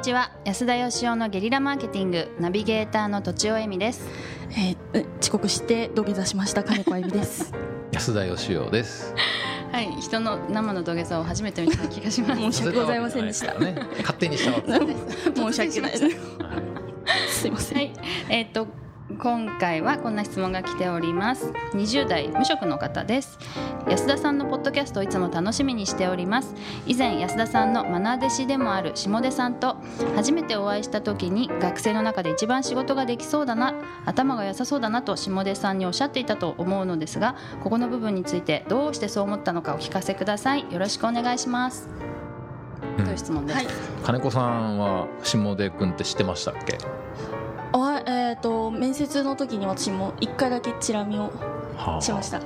ちは。安田義雄のゲリラマーケティング。ナビゲーターのとちおえみです。えー、遅刻して土下座しました。金子あゆみです。安田義雄です。はい。人の生の土下座を初めて見た気がします。申し訳ございませんでした。ね、勝手にしたわけ 申し訳ない。ですすいません、はい。えー、っと今回はこんな質問が来ております。20代無職の方です。安田さんのポッドキャストをいつも楽しみにしております。以前安田さんの愛弟子でもある下出さんと初めてお会いした時に学生の中で一番仕事ができそうだな頭が良さそうだなと下出さんにおっしゃっていたと思うのですがここの部分についてどうしてそう思ったのかお聞かせください。よろしくお願いします、うん。という質問です、はい。金子さんは下出君って知ってましたっけ？あえっ、と面接の時に私も一回だけチラ見をはあ。しました。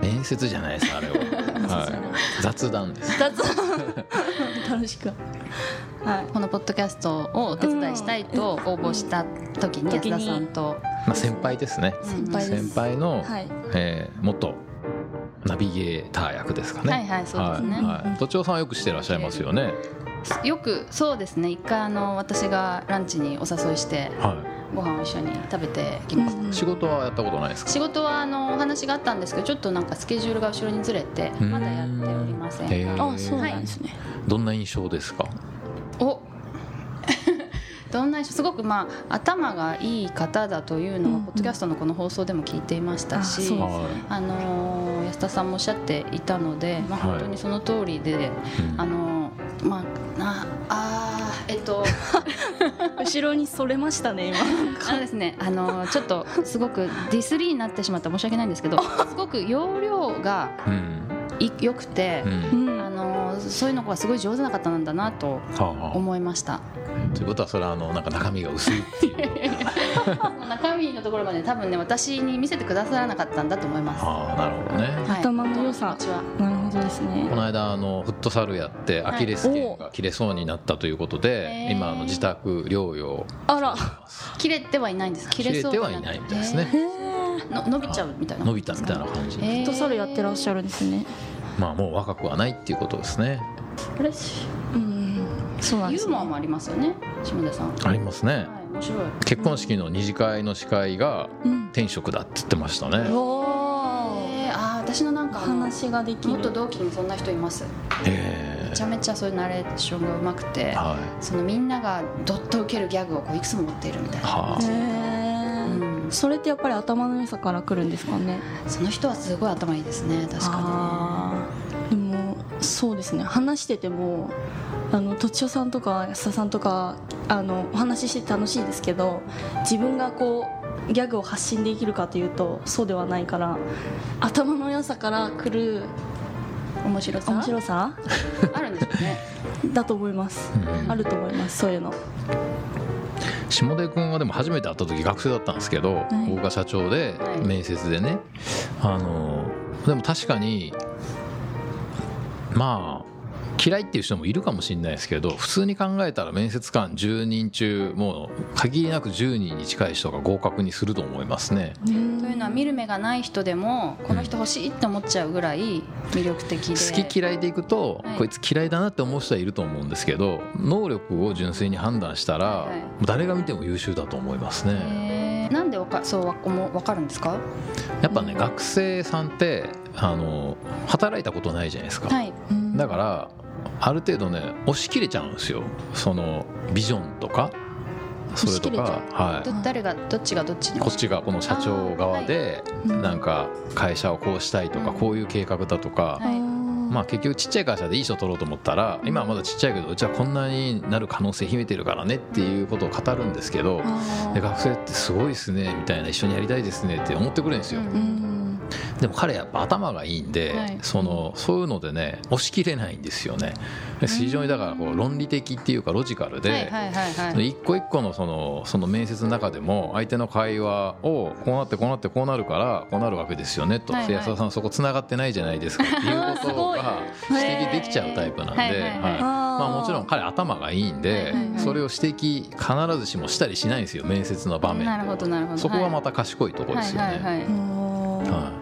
面接じゃないですあれは、はい、雑談です。雑 楽しく。はい。このポッドキャストをお手伝いしたいと応募した時に安田さんと、まあ先輩ですね。先輩です。先輩の、はい。えー元ナビゲーター役ですかね。はいはいそうですね。はい。はい、都庁さんはよくしてらっしゃいますよねよくそうですね。一回あの私がランチにお誘いしてはご飯を一緒に食べてきました、い仕事はやったことないですか？仕事はあのお話があったんですけどちょっとなんかスケジュールが後ろにずれてうん。まだやっておりません。あそうなんですね、どんな印象ですか？お。どんな人すごくまあ頭がいい方だというのは、うんうん。ポッドキャストのこの放送でも聞いていましたしあそうはあのー安田さんもおっしゃっていたので、まあ、はい。本当にその通りで、い、うん。あのーまあなあーえっと。後ろにそれましたね今。あのですね、あのちょっとすごくディスリーになってしまったら申し訳ないんですけど、すごく容量が良くてう、んうんそういうのがすごい上手な方なんだなとはあ。はあ思いました。ということはそれはあのなんか中身が薄いっていう。中身のところまで多分ね私に見せてくださらなかったんだと思います。ああなるほどね。はい。頭の良さ。なるほどですね。この間あのフットサルやってアキレス腱が切れそうになったということでへー今あの自宅療養。あら。切れてはいないんです。切れそう切れてはいないみたいですね。の伸びちゃうみたいな。伸びたみたいな感じえー。フットサルやってらっしゃるんですねまあもう若くはないっていうことですね。あれしうんそうなんですね。ユーモアもありますよね、下田さん。ありますね。はい、面白い。結婚式の二次会の司会がうん。転職だって言ってましたね。おー。えー、あー私のなんか話ができる。元同期にそんな人います。へめちゃめちゃそういうナレーションがうまくてえ。はい。そのみんながどっと受けるギャグをこういくつも持っているみたいな、はへあえうん、それってやっぱり頭の良さから来るんですかね。その人はすごい頭いいですね確かあー。でもそうですね。話しててもあのとちおさんとか安田さんとかあのお話ししてて楽しいですけど自分がこうギャグを発信できるかというとそうではないから頭の良さから来るに面白さ？面白さ？あるんでしょうね。だと思います。うんあると思いますそういうの。下出君はでも初めて会った時学生だったんですけど、い。僕が社長ではい。面接でね。あのでも確かにまあ嫌いっていう人もいるかもしれないですけど普通に考えたら面接官10人中もう限りなく10人に近い人が合格にすると思いますね。というのは見る目がない人でもこの人欲しいって思っちゃうぐらい魅力的で好き嫌いでいくと、はいこいつ嫌いだなって思う人はいると思うんですけど能力を純粋に判断したら、誰が見ても優秀だと思いますね。なんでわかそうわもわかるんですか？やっぱね、学生さんってあの働いたことないじゃないですか、はい。だからある程度ね押し切れちゃうんですよ。そのビジョンとかそれとか、はど誰がどっちがどっちこっちがこの社長側でなんか会社をこうしたいとか、うん。こういう計画だとか、はいまあ結局ちっちゃい会社でいい人取ろうと思ったら今はまだちっちゃいけどうちはこんなになる可能性秘めてるからねっていうことを語るんですけどで学生ってすごいですねみたいな一緒にやりたいですねって思ってくれるんですよ。でも彼やっぱ頭がいいんで、はい。そのそういうのでね押し切れないんですよね。で非常にだからこう論理的っていうかロジカルで、一個一個のそのその面接の中でも相手の会話をこうなってこうなってこうなるからこうなるわけですよねと、はいはい。で安田さんそこつながってないじゃないですか。ってい。うことが指摘できちゃうタイプなんで、はいまあ、もちろん彼頭がいいんで、それを指摘必ずしもしたりしないんですよ面接の場面でなるほどなるほど。そこがまたた賢いところですよね。は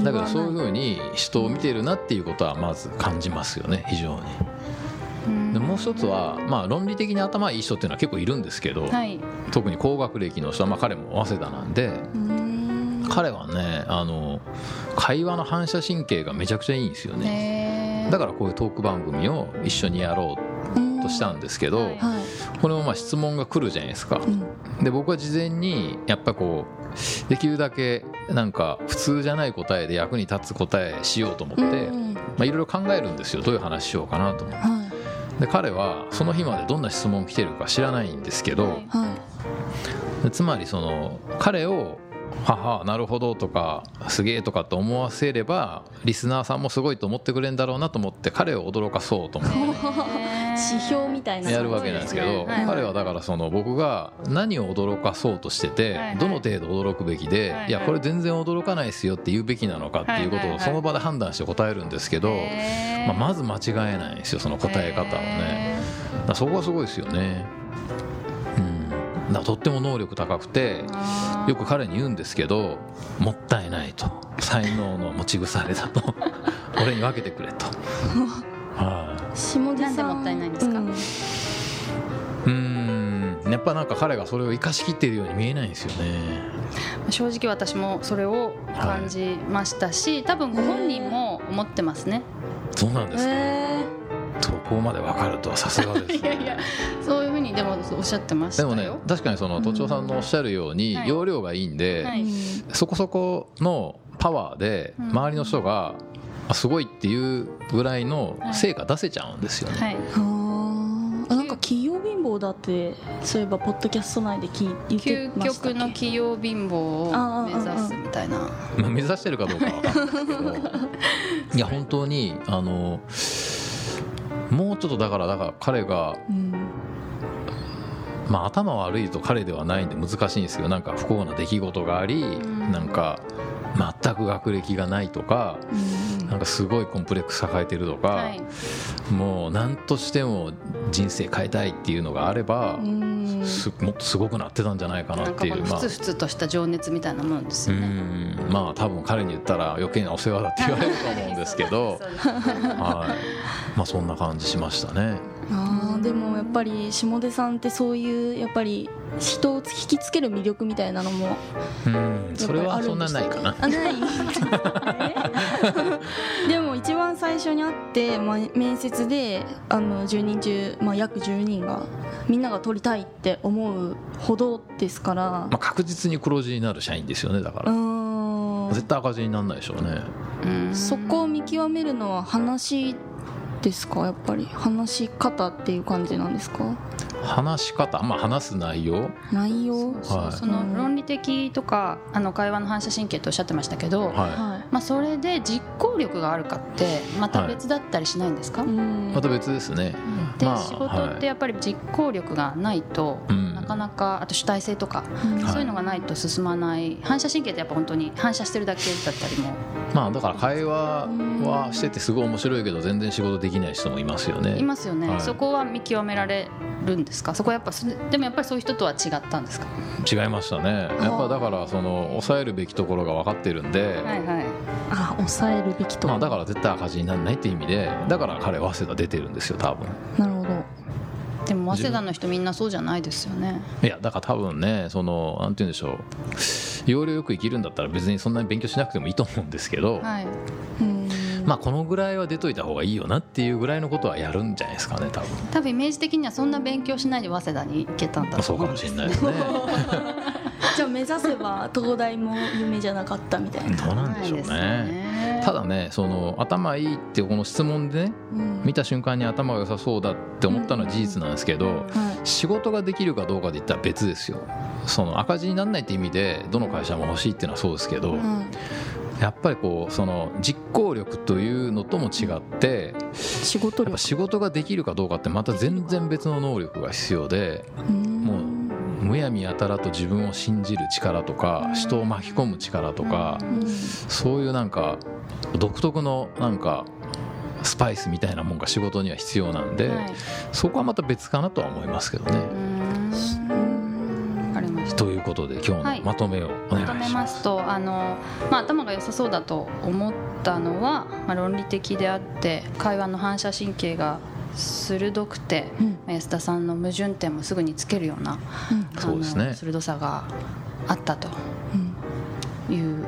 い。だからそういうふうに人を見てるなっていうことはまず感じますよね非常に。うん。でもう一つは、まあ、論理的に頭いい人っていうのは結構いるんですけど、はい。特に高学歴の人は、まあ、彼も早稲田なんでうん。彼はねあの会話の反射神経がめちゃくちゃいいんですよね。だからこういうトーク番組を一緒にやろうとしたんですけど、これもまあ質問が来るじゃないですか。うん。で僕は事前にやっぱこうできるだけなんか普通じゃない答えで役に立つ答えしようと思って、いろいろ考えるんですよ。どういう話しようかなと思って。はで彼はその日までどんな質問来てるか知らないんですけど、はいい。はい。でつまりその彼を「ははなるほど」とか「すげえ」とかと思わせればリスナーさんもすごいと思ってくれるんだろうなと思って彼を驚かそうと思って。指標みたいな。やるわけなんですけど彼はだからその僕が何を驚かそうとしててどの程度驚くべきではいやこれ全然驚かないですよって言うべきなのかっていうことをその場で判断して答えるんですけどまあまず間違えないんですよその答え方をね。そこはすごいですよね。とっても能力高くてよく彼に言うんですけどもったいないと才能の持ち腐れだと 俺に分けてくれと。はい下地さんなんでもったいないんですか？うんうーんやっぱなんか彼がそれを生かしきっているように見えないんですよね。正直私もそれを感じましたし、多分ご本人も思ってますね。そうなんですか。えそこまで分かるとはさすがです、ね。いやいやそうにでもおっしゃってましたよ。でもね確かにその都庁さんのおっしゃるようにはい容量がいいんで、はいーそこそこのパワーでうん周りの人があすごいっていうぐらいの成果出せちゃうんですよね。はい。うんあなんか企業貧乏だってそういえばポッドキャスト内で聞い言って究ましたっけ？極の企業貧乏を目指すみたいな。まあ、目指してるかどうかは分かんないですけど いや本当にあのもうちょっとだからだから彼が、うん。まあ、頭悪いと彼ではないんで難しいんですよ。なんか不幸な出来事があり、ん。なんか全く学歴がないとかうん。なんかすごいコンプレックス抱えてるとか、はい。もう何としても人生変えたいっていうのがあれば、うんすもっとすごくなってたんじゃないかなっていうまあ。ふつふつとした情熱みたいなものですうよね。んまあ多分彼に言ったら余計なお世話だって言われると思うんですけど。はい。まあそんな感じしましたね。あーでもやっぱり下出さんってそういうやっぱり人を引きつける魅力みたいなのもうんそれはそんなないかな。あない。でも一番最初に会って、まあ、面接であの10人中、まあ、約10人がみんなが取りたいって思うほどですから。まあ確実に黒字になる社員ですよねだかうら絶対赤字にならないでしょうね。うん。そこを見極めるのは話ですか？やっぱり話し方っていう感じなんですか？話し方まあ話す内容？内容？はい。その論理的とかあの会話の反射神経とおっしゃってましたけど、ははまあ、それで実行力があるかってまた別だったりしないんですか、いうん。いまた別ですね。で、まあ仕事ってやっぱり実行力がないと、うん。なかなかあと主体性とか、うん。そういうのがないと進まない。反射神経ってやっぱ本当に反射してるだけだったりも。まあだから会話はしててすごい面白いけど全然仕事できない人もいますよね。いますよね、はい。そこは見極められるんですか？そこはやっぱでもやっぱりそういう人とは違ったんですか？違いましたね。やっぱだからその抑えるべきところが分かってるんで、はいはい。あ抑えるべきと、まあ、だから絶対赤字にならないっていう意味でだから彼は早稲田出てるんですよ多分。なるほど。でも早稲田の人みんなそうじゃないですよね。いやだから多分ねそのなんて言うんでしょう。要領よく生きるんだったら別にそんなに勉強しなくてもいいと思うんですけど、はい。うんまあこのぐらいは出といた方がいいよなっていうぐらいのことはやるんじゃないですかね多分。多分イメージ的にはそんな勉強しないで早稲田に行けたんだとそうかもしれないですね。じゃあ目指せば東大も夢じゃなかったみたいな、どうなんでしょうないですね。ただねその頭いいってこの質問でねうん。見た瞬間に頭が良さそうだって思ったのは事実なんですけど、はい仕事ができるかどうかで言ったら別ですよ。その赤字にならないって意味でどの会社も欲しいっていうのはそうですけど、うんやっぱりこうその実行力というのとも違って仕事力。仕事ができるかどうかってまた全然別の能力が必要でもうむやみやたらと自分を信じる力とか人を巻き込む力とかうん。そういうなんか独特のなんかスパイスみたいなもんが仕事には必要なんで、はい。そこはまた別かなとは思いますけどね。ことで今日のまとめをお願いします。まとめますとあの、まあ、頭が良さそうだと思ったのは、まあ、論理的であって会話の反射神経が鋭くて、うん。安田さんの矛盾点もすぐにつけるようなうん。あそうですね。の鋭さがあったと。うん。いう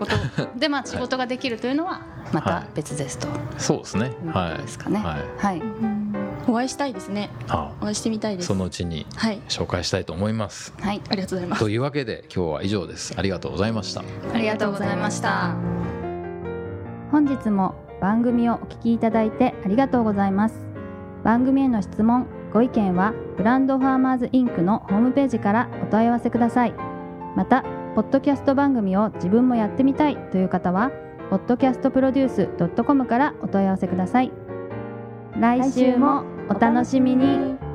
こと。で、まあ、仕事ができるというのはまた別ですと。そうですね。いうことはいですかね。はい。はいお会いしたいですね。あお会いしてみたいです。そのうちにはい。紹介したいと思います。はい。ありがとうございます。というわけで今日は以上です。ありがとうございました。ありがとうございました。本日も番組をお聞きいただいてありがとうございます。番組への質問ご意見はブランドファーマーズインクのホームページからお問い合わせください。またポッドキャスト番組を自分もやってみたいという方は podcastproduce.com からお問い合わせください来週もお楽しみに。